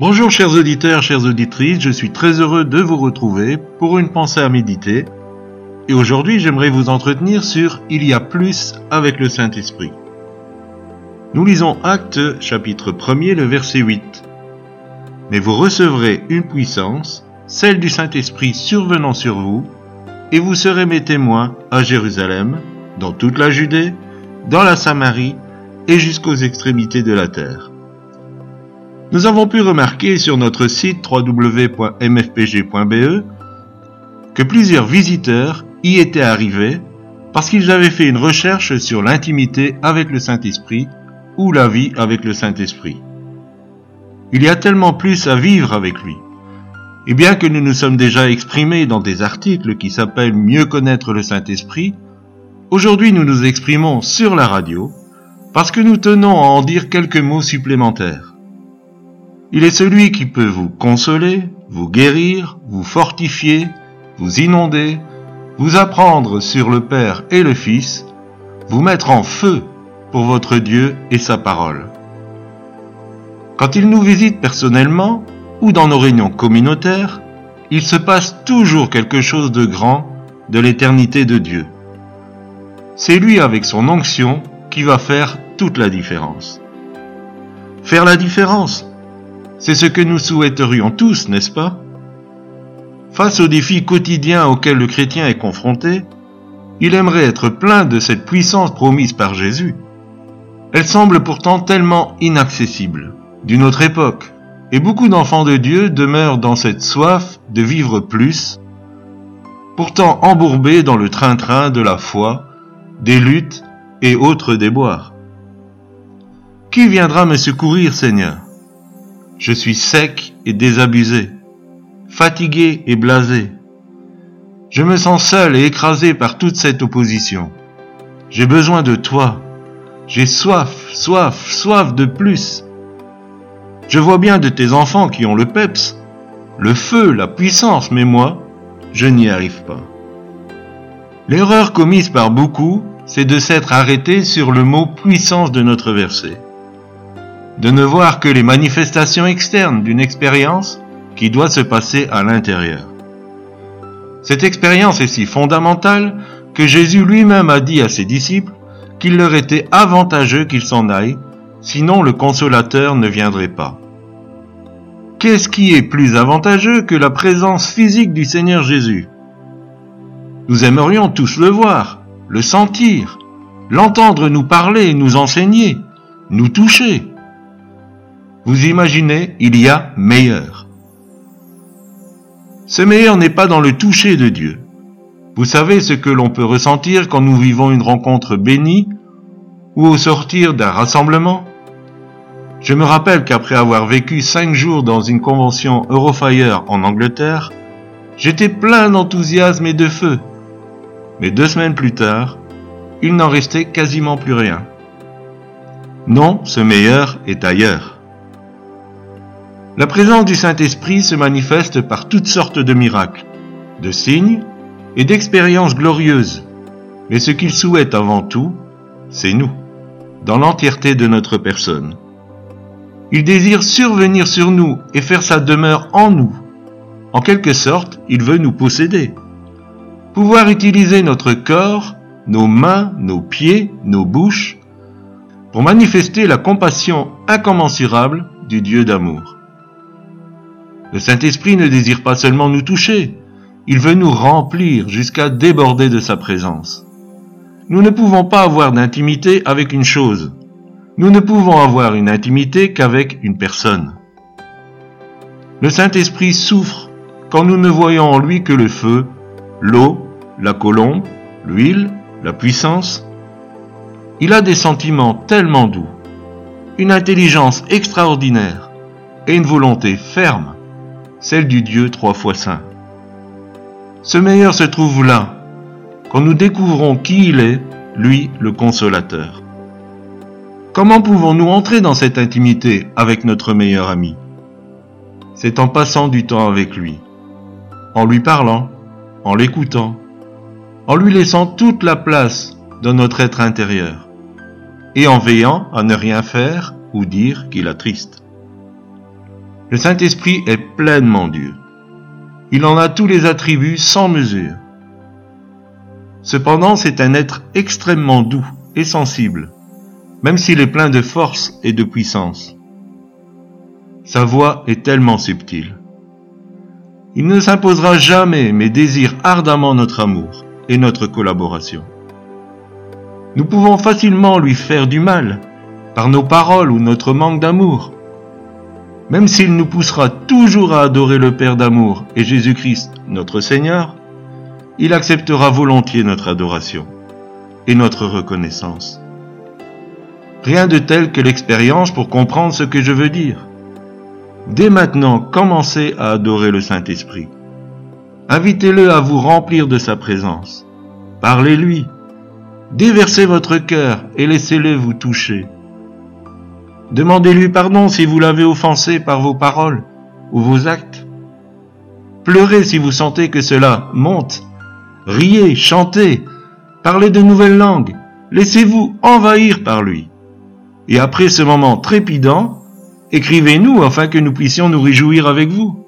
Bonjour chers auditeurs, chères auditrices, je suis très heureux de vous retrouver pour une pensée à méditer. Et aujourd'hui j'aimerais vous entretenir sur Il y a plus avec le Saint-Esprit. Nous lisons Acte chapitre 1er le verset 8. Mais vous recevrez une puissance, celle du Saint-Esprit survenant sur vous, et vous serez mes témoins à Jérusalem, dans toute la Judée, dans la Samarie et jusqu'aux extrémités de la terre. Nous avons pu remarquer sur notre site www.mfpg.be que plusieurs visiteurs y étaient arrivés parce qu'ils avaient fait une recherche sur l'intimité avec le Saint-Esprit ou la vie avec le Saint-Esprit. Il y a tellement plus à vivre avec lui. Et bien que nous nous sommes déjà exprimés dans des articles qui s'appellent Mieux connaître le Saint-Esprit, aujourd'hui nous nous exprimons sur la radio parce que nous tenons à en dire quelques mots supplémentaires. Il est celui qui peut vous consoler, vous guérir, vous fortifier, vous inonder, vous apprendre sur le Père et le Fils, vous mettre en feu pour votre Dieu et sa parole. Quand il nous visite personnellement ou dans nos réunions communautaires, il se passe toujours quelque chose de grand de l'éternité de Dieu. C'est lui avec son onction qui va faire toute la différence. Faire la différence, c'est ce que nous souhaiterions tous, n'est-ce pas? Face aux défis quotidiens auxquels le chrétien est confronté, il aimerait être plein de cette puissance promise par Jésus. Elle semble pourtant tellement inaccessible, d'une autre époque, et beaucoup d'enfants de Dieu demeurent dans cette soif de vivre plus, pourtant embourbés dans le train-train de la foi, des luttes et autres déboires. Qui viendra me secourir, Seigneur? Je suis sec et désabusé, fatigué et blasé. Je me sens seul et écrasé par toute cette opposition. J'ai besoin de toi. J'ai soif, soif, soif de plus. Je vois bien de tes enfants qui ont le peps, le feu, la puissance, mais moi, je n'y arrive pas. L'erreur commise par beaucoup, c'est de s'être arrêté sur le mot puissance de notre verset de ne voir que les manifestations externes d'une expérience qui doit se passer à l'intérieur. Cette expérience est si fondamentale que Jésus lui-même a dit à ses disciples qu'il leur était avantageux qu'ils s'en aillent, sinon le consolateur ne viendrait pas. Qu'est-ce qui est plus avantageux que la présence physique du Seigneur Jésus? Nous aimerions tous le voir, le sentir, l'entendre nous parler, nous enseigner, nous toucher. Vous imaginez, il y a meilleur. Ce meilleur n'est pas dans le toucher de Dieu. Vous savez ce que l'on peut ressentir quand nous vivons une rencontre bénie ou au sortir d'un rassemblement Je me rappelle qu'après avoir vécu cinq jours dans une convention Eurofire en Angleterre, j'étais plein d'enthousiasme et de feu. Mais deux semaines plus tard, il n'en restait quasiment plus rien. Non, ce meilleur est ailleurs. La présence du Saint-Esprit se manifeste par toutes sortes de miracles, de signes et d'expériences glorieuses. Mais ce qu'il souhaite avant tout, c'est nous, dans l'entièreté de notre personne. Il désire survenir sur nous et faire sa demeure en nous. En quelque sorte, il veut nous posséder. Pouvoir utiliser notre corps, nos mains, nos pieds, nos bouches, pour manifester la compassion incommensurable du Dieu d'amour. Le Saint-Esprit ne désire pas seulement nous toucher, il veut nous remplir jusqu'à déborder de sa présence. Nous ne pouvons pas avoir d'intimité avec une chose. Nous ne pouvons avoir une intimité qu'avec une personne. Le Saint-Esprit souffre quand nous ne voyons en lui que le feu, l'eau, la colombe, l'huile, la puissance. Il a des sentiments tellement doux, une intelligence extraordinaire et une volonté ferme celle du Dieu trois fois saint. Ce meilleur se trouve là, quand nous découvrons qui il est, lui le consolateur. Comment pouvons-nous entrer dans cette intimité avec notre meilleur ami? C'est en passant du temps avec lui, en lui parlant, en l'écoutant, en lui laissant toute la place dans notre être intérieur, et en veillant à ne rien faire ou dire qui l'attriste. Le Saint-Esprit est pleinement Dieu. Il en a tous les attributs sans mesure. Cependant, c'est un être extrêmement doux et sensible, même s'il est plein de force et de puissance. Sa voix est tellement subtile. Il ne s'imposera jamais, mais désire ardemment notre amour et notre collaboration. Nous pouvons facilement lui faire du mal, par nos paroles ou notre manque d'amour. Même s'il nous poussera toujours à adorer le Père d'amour et Jésus-Christ, notre Seigneur, il acceptera volontiers notre adoration et notre reconnaissance. Rien de tel que l'expérience pour comprendre ce que je veux dire. Dès maintenant, commencez à adorer le Saint-Esprit. Invitez-le à vous remplir de sa présence. Parlez-lui. Déversez votre cœur et laissez-le vous toucher. Demandez-lui pardon si vous l'avez offensé par vos paroles ou vos actes. Pleurez si vous sentez que cela monte. Riez, chantez, parlez de nouvelles langues. Laissez-vous envahir par lui. Et après ce moment trépidant, écrivez-nous afin que nous puissions nous réjouir avec vous.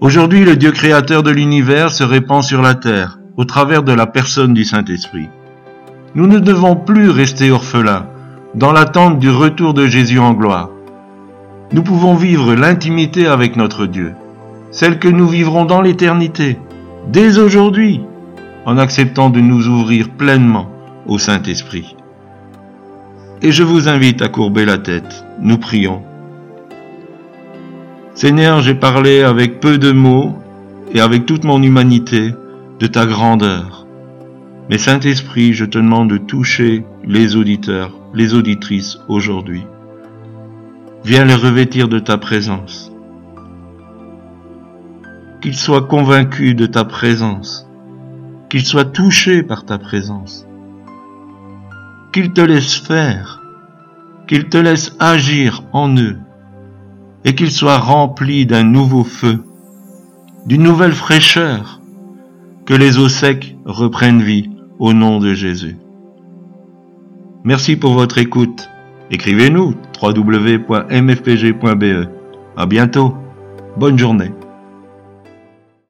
Aujourd'hui, le Dieu créateur de l'univers se répand sur la terre au travers de la personne du Saint-Esprit. Nous ne devons plus rester orphelins dans l'attente du retour de Jésus en gloire. Nous pouvons vivre l'intimité avec notre Dieu, celle que nous vivrons dans l'éternité, dès aujourd'hui, en acceptant de nous ouvrir pleinement au Saint-Esprit. Et je vous invite à courber la tête, nous prions. Seigneur, j'ai parlé avec peu de mots et avec toute mon humanité de ta grandeur. Mais Saint-Esprit, je te demande de toucher les auditeurs les auditrices aujourd'hui. Viens les revêtir de ta présence. Qu'ils soient convaincus de ta présence. Qu'ils soient touchés par ta présence. Qu'ils te laissent faire. Qu'ils te laissent agir en eux. Et qu'ils soient remplis d'un nouveau feu, d'une nouvelle fraîcheur. Que les eaux secs reprennent vie au nom de Jésus. Merci pour votre écoute. Écrivez-nous www.mfpg.be. À bientôt. Bonne journée.